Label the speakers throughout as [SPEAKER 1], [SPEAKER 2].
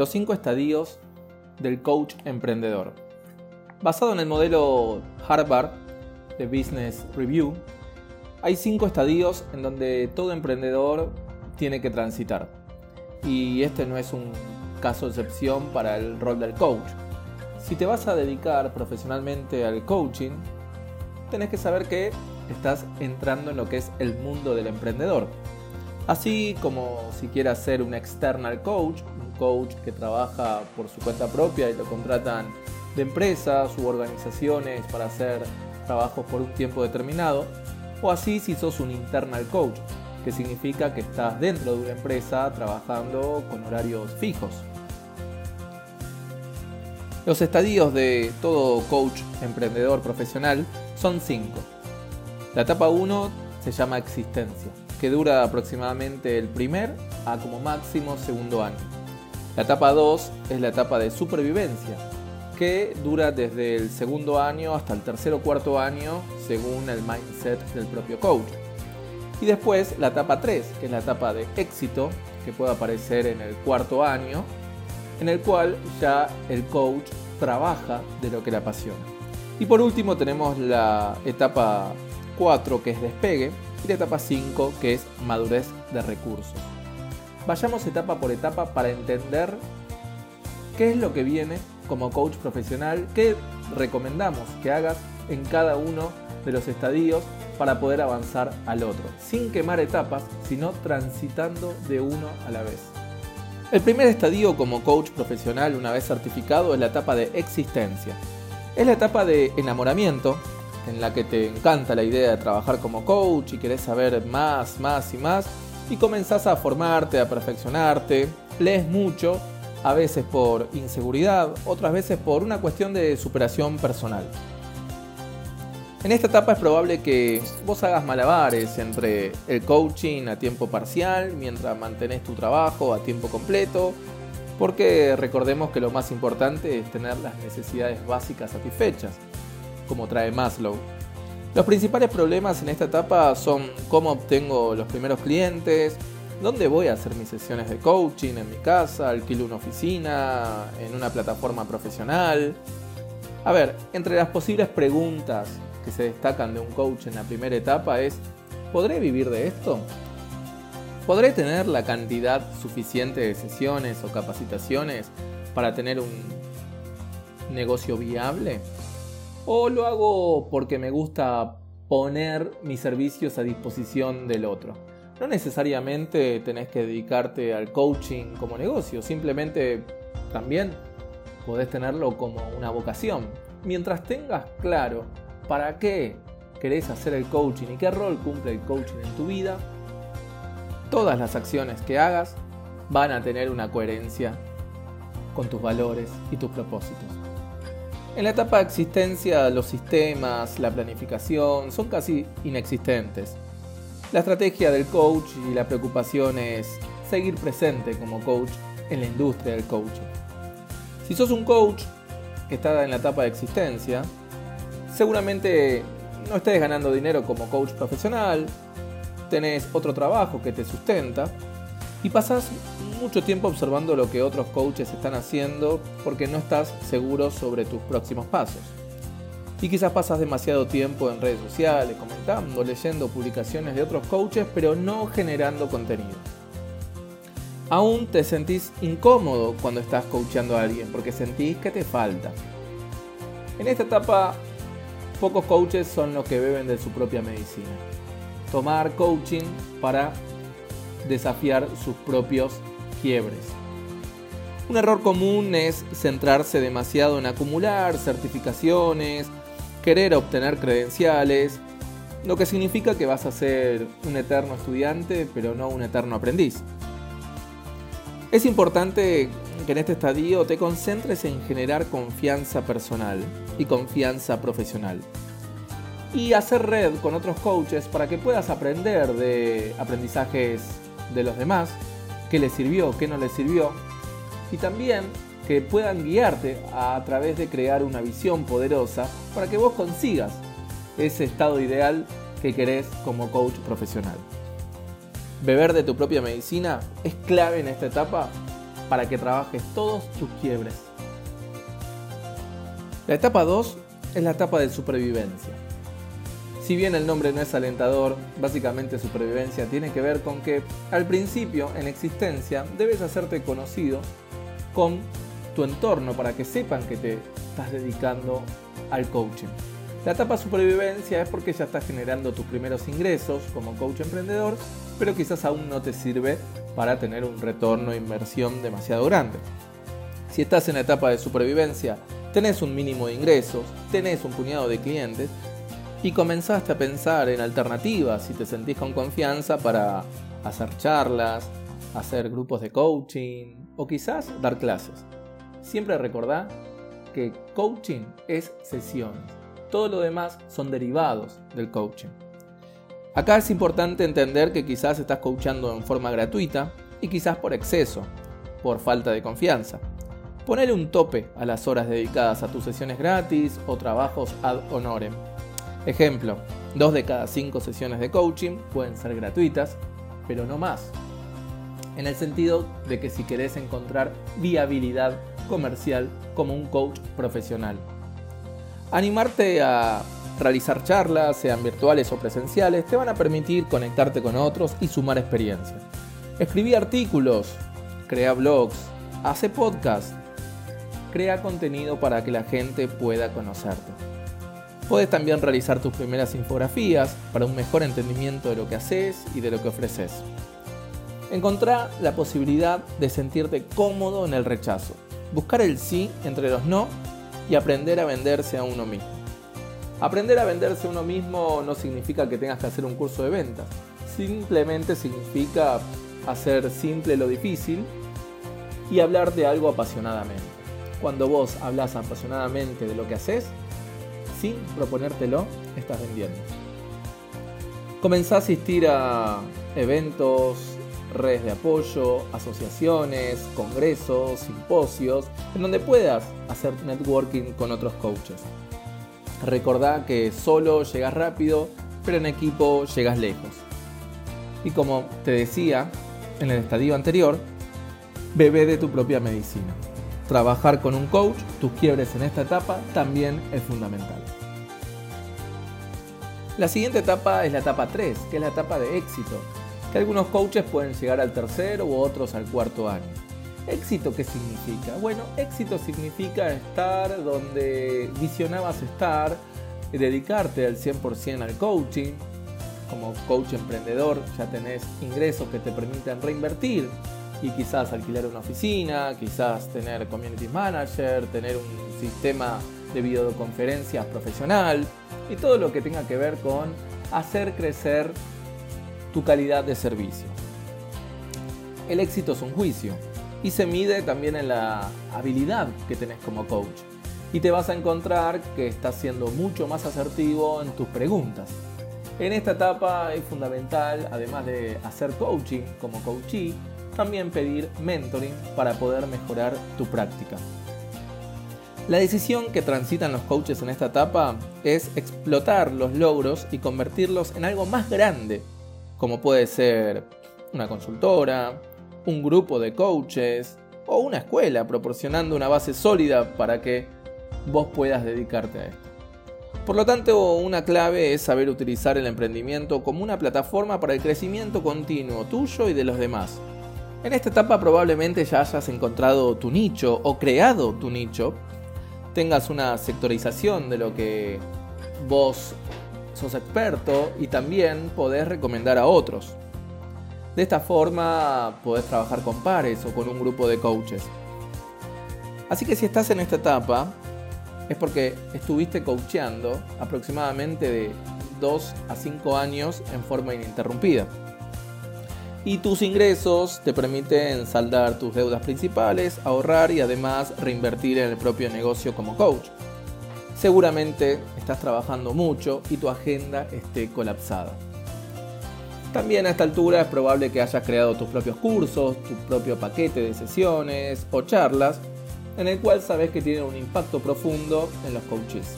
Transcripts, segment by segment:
[SPEAKER 1] los cinco estadios del coach emprendedor. Basado en el modelo Harvard de Business Review, hay cinco estadios en donde todo emprendedor tiene que transitar. Y este no es un caso excepción para el rol del coach. Si te vas a dedicar profesionalmente al coaching, tenés que saber que estás entrando en lo que es el mundo del emprendedor. Así como si quieres ser un external coach, coach que trabaja por su cuenta propia y lo contratan de empresas u organizaciones para hacer trabajos por un tiempo determinado, o así si sos un internal coach, que significa que estás dentro de una empresa trabajando con horarios fijos. Los estadios de todo coach emprendedor profesional son cinco. La etapa 1 se llama existencia, que dura aproximadamente el primer a como máximo segundo año. La etapa 2 es la etapa de supervivencia, que dura desde el segundo año hasta el tercer o cuarto año según el mindset del propio coach. Y después la etapa 3, que es la etapa de éxito, que puede aparecer en el cuarto año en el cual ya el coach trabaja de lo que le apasiona. Y por último tenemos la etapa 4 que es despegue y la etapa 5 que es madurez de recursos. Vayamos etapa por etapa para entender qué es lo que viene como coach profesional, qué recomendamos que hagas en cada uno de los estadios para poder avanzar al otro, sin quemar etapas, sino transitando de uno a la vez. El primer estadio como coach profesional una vez certificado es la etapa de existencia. Es la etapa de enamoramiento, en la que te encanta la idea de trabajar como coach y querés saber más, más y más, y comenzás a formarte, a perfeccionarte, lees mucho, a veces por inseguridad, otras veces por una cuestión de superación personal. En esta etapa es probable que vos hagas malabares entre el coaching a tiempo parcial mientras mantenés tu trabajo a tiempo completo, porque recordemos que lo más importante es tener las necesidades básicas satisfechas, como trae Maslow. Los principales problemas en esta etapa son cómo obtengo los primeros clientes, dónde voy a hacer mis sesiones de coaching, en mi casa, alquilo una oficina, en una plataforma profesional. A ver, entre las posibles preguntas que se destacan de un coach en la primera etapa es, ¿podré vivir de esto? ¿Podré tener la cantidad suficiente de sesiones o capacitaciones para tener un negocio viable? ¿O lo hago porque me gusta poner mis servicios a disposición del otro? No necesariamente tenés que dedicarte al coaching como negocio, simplemente también podés tenerlo como una vocación. Mientras tengas claro para qué querés hacer el coaching y qué rol cumple el coaching en tu vida, todas las acciones que hagas van a tener una coherencia con tus valores y tus propósitos. En la etapa de existencia, los sistemas, la planificación son casi inexistentes. La estrategia del coach y la preocupación es seguir presente como coach en la industria del coaching. Si sos un coach que está en la etapa de existencia, seguramente no estés ganando dinero como coach profesional, tenés otro trabajo que te sustenta y pasás mucho tiempo observando lo que otros coaches están haciendo porque no estás seguro sobre tus próximos pasos. Y quizás pasas demasiado tiempo en redes sociales, comentando, leyendo publicaciones de otros coaches, pero no generando contenido. Aún te sentís incómodo cuando estás coachando a alguien porque sentís que te falta. En esta etapa Pocos coaches son los que beben de su propia medicina. Tomar coaching para desafiar sus propios quiebres. Un error común es centrarse demasiado en acumular certificaciones, querer obtener credenciales, lo que significa que vas a ser un eterno estudiante, pero no un eterno aprendiz. Es importante que en este estadio te concentres en generar confianza personal y confianza profesional. Y hacer red con otros coaches para que puedas aprender de aprendizajes de los demás, qué les sirvió, qué no les sirvió, y también que puedan guiarte a través de crear una visión poderosa para que vos consigas ese estado ideal que querés como coach profesional. Beber de tu propia medicina es clave en esta etapa para que trabajes todos tus quiebres. La etapa 2 es la etapa de supervivencia. Si bien el nombre no es alentador, básicamente supervivencia tiene que ver con que al principio en existencia debes hacerte conocido con tu entorno para que sepan que te estás dedicando al coaching. La etapa supervivencia es porque ya estás generando tus primeros ingresos como coach emprendedor, pero quizás aún no te sirve para tener un retorno de inversión demasiado grande. Si estás en la etapa de supervivencia, tenés un mínimo de ingresos, tenés un puñado de clientes y comenzaste a pensar en alternativas si te sentís con confianza para hacer charlas, hacer grupos de coaching o quizás dar clases. Siempre recordá que coaching es sesiones. Todo lo demás son derivados del coaching. Acá es importante entender que quizás estás coachando en forma gratuita y quizás por exceso, por falta de confianza. Ponele un tope a las horas dedicadas a tus sesiones gratis o trabajos ad honorem. Ejemplo, dos de cada cinco sesiones de coaching pueden ser gratuitas, pero no más. En el sentido de que si querés encontrar viabilidad comercial como un coach profesional. Animarte a realizar charlas, sean virtuales o presenciales, te van a permitir conectarte con otros y sumar experiencias. Escribí artículos, crea blogs, hace podcasts, crea contenido para que la gente pueda conocerte. Puedes también realizar tus primeras infografías para un mejor entendimiento de lo que haces y de lo que ofreces. Encontrá la posibilidad de sentirte cómodo en el rechazo, buscar el sí entre los no y aprender a venderse a uno mismo. Aprender a venderse a uno mismo no significa que tengas que hacer un curso de ventas, simplemente significa hacer simple lo difícil y hablar de algo apasionadamente. Cuando vos hablas apasionadamente de lo que haces, sin proponértelo, estás vendiendo. Comenzá a asistir a eventos, redes de apoyo, asociaciones, congresos, simposios, en donde puedas hacer networking con otros coaches. Recordá que solo llegas rápido, pero en equipo llegas lejos. Y como te decía en el estadio anterior, bebé de tu propia medicina. Trabajar con un coach, tus quiebres en esta etapa también es fundamental. La siguiente etapa es la etapa 3, que es la etapa de éxito, que algunos coaches pueden llegar al tercero u otros al cuarto año. ¿Éxito qué significa? Bueno, éxito significa estar donde visionabas estar, dedicarte al 100% al coaching. Como coach emprendedor ya tenés ingresos que te permiten reinvertir y quizás alquilar una oficina, quizás tener community manager, tener un sistema de videoconferencias profesional y todo lo que tenga que ver con hacer crecer tu calidad de servicio. El éxito es un juicio y se mide también en la habilidad que tenés como coach. Y te vas a encontrar que estás siendo mucho más asertivo en tus preguntas. En esta etapa es fundamental, además de hacer coaching como coachee, también pedir mentoring para poder mejorar tu práctica. La decisión que transitan los coaches en esta etapa es explotar los logros y convertirlos en algo más grande como puede ser una consultora, un grupo de coaches o una escuela proporcionando una base sólida para que vos puedas dedicarte a esto. Por lo tanto, una clave es saber utilizar el emprendimiento como una plataforma para el crecimiento continuo tuyo y de los demás. En esta etapa probablemente ya hayas encontrado tu nicho o creado tu nicho, tengas una sectorización de lo que vos sos experto y también podés recomendar a otros. De esta forma podés trabajar con pares o con un grupo de coaches. Así que si estás en esta etapa, es porque estuviste coacheando aproximadamente de 2 a 5 años en forma ininterrumpida. Y tus ingresos te permiten saldar tus deudas principales, ahorrar y además reinvertir en el propio negocio como coach seguramente estás trabajando mucho y tu agenda esté colapsada. También a esta altura es probable que hayas creado tus propios cursos, tu propio paquete de sesiones o charlas, en el cual sabes que tienen un impacto profundo en los coaches.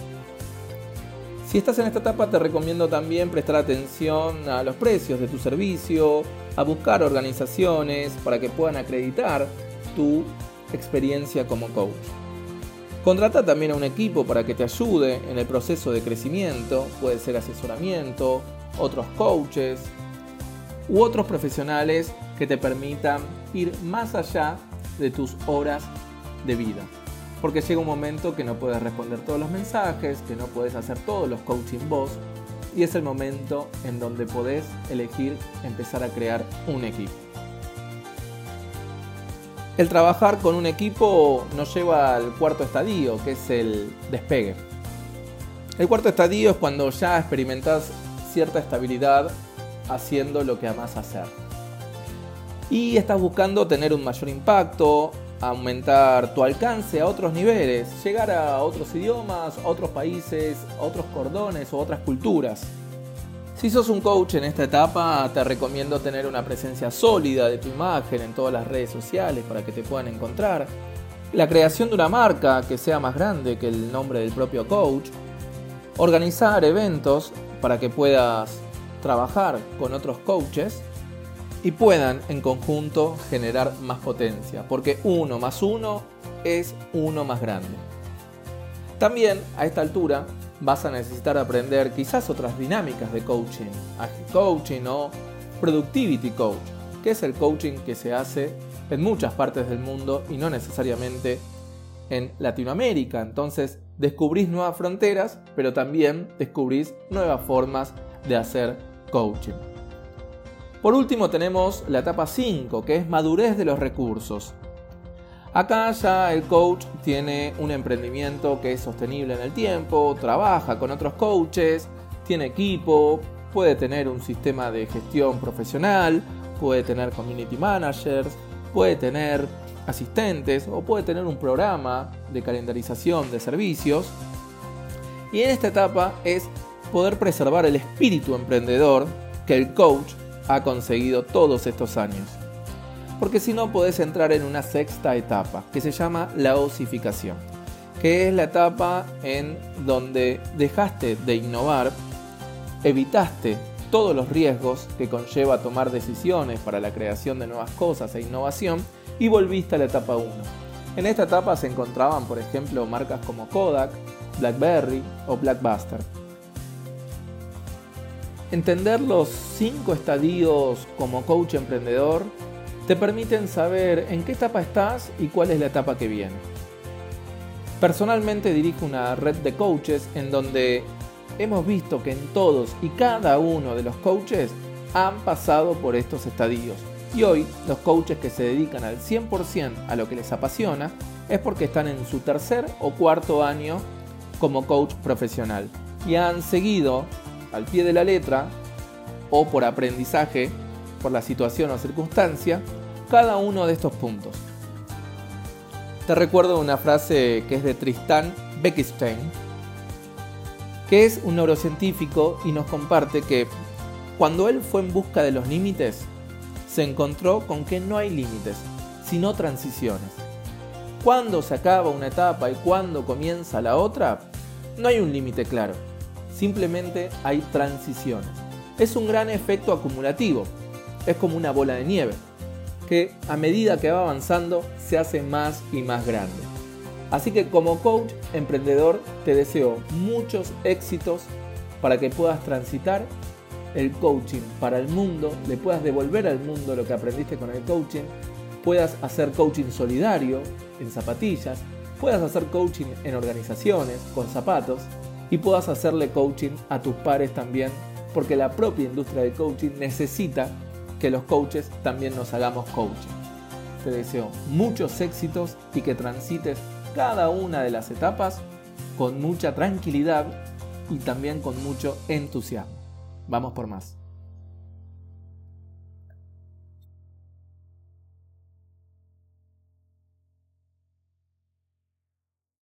[SPEAKER 1] Si estás en esta etapa te recomiendo también prestar atención a los precios de tu servicio, a buscar organizaciones para que puedan acreditar tu experiencia como coach. Contrata también a un equipo para que te ayude en el proceso de crecimiento, puede ser asesoramiento, otros coaches u otros profesionales que te permitan ir más allá de tus horas de vida. Porque llega un momento que no puedes responder todos los mensajes, que no puedes hacer todos los coaching vos, y es el momento en donde podés elegir empezar a crear un equipo. El trabajar con un equipo nos lleva al cuarto estadio, que es el despegue. El cuarto estadio es cuando ya experimentas cierta estabilidad haciendo lo que amas hacer. Y estás buscando tener un mayor impacto, aumentar tu alcance a otros niveles, llegar a otros idiomas, otros países, otros cordones o otras culturas. Si sos un coach en esta etapa, te recomiendo tener una presencia sólida de tu imagen en todas las redes sociales para que te puedan encontrar. La creación de una marca que sea más grande que el nombre del propio coach. Organizar eventos para que puedas trabajar con otros coaches y puedan en conjunto generar más potencia, porque uno más uno es uno más grande. También a esta altura vas a necesitar aprender quizás otras dinámicas de coaching, agile coaching o productivity coach, que es el coaching que se hace en muchas partes del mundo y no necesariamente en Latinoamérica. Entonces descubrís nuevas fronteras, pero también descubrís nuevas formas de hacer coaching. Por último tenemos la etapa 5, que es madurez de los recursos. Acá ya el coach tiene un emprendimiento que es sostenible en el tiempo, trabaja con otros coaches, tiene equipo, puede tener un sistema de gestión profesional, puede tener community managers, puede tener asistentes o puede tener un programa de calendarización de servicios. Y en esta etapa es poder preservar el espíritu emprendedor que el coach ha conseguido todos estos años porque si no podés entrar en una sexta etapa que se llama la osificación, que es la etapa en donde dejaste de innovar, evitaste todos los riesgos que conlleva tomar decisiones para la creación de nuevas cosas e innovación y volviste a la etapa 1. En esta etapa se encontraban, por ejemplo, marcas como Kodak, BlackBerry o Blackbuster. Entender los cinco estadios como coach emprendedor te permiten saber en qué etapa estás y cuál es la etapa que viene. Personalmente dirijo una red de coaches en donde hemos visto que en todos y cada uno de los coaches han pasado por estos estadios. Y hoy los coaches que se dedican al 100% a lo que les apasiona es porque están en su tercer o cuarto año como coach profesional y han seguido al pie de la letra o por aprendizaje por la situación o circunstancia cada uno de estos puntos. Te recuerdo una frase que es de Tristan Beckstein, que es un neurocientífico y nos comparte que cuando él fue en busca de los límites, se encontró con que no hay límites, sino transiciones. Cuando se acaba una etapa y cuando comienza la otra, no hay un límite claro, simplemente hay transiciones. Es un gran efecto acumulativo, es como una bola de nieve, que a medida que va avanzando se hace más y más grande. Así que como coach emprendedor te deseo muchos éxitos para que puedas transitar el coaching para el mundo, le puedas devolver al mundo lo que aprendiste con el coaching, puedas hacer coaching solidario en zapatillas, puedas hacer coaching en organizaciones con zapatos y puedas hacerle coaching a tus pares también, porque la propia industria del coaching necesita que los coaches también nos hagamos coaching. Te deseo muchos éxitos y que transites cada una de las etapas con mucha tranquilidad y también con mucho entusiasmo. Vamos por más.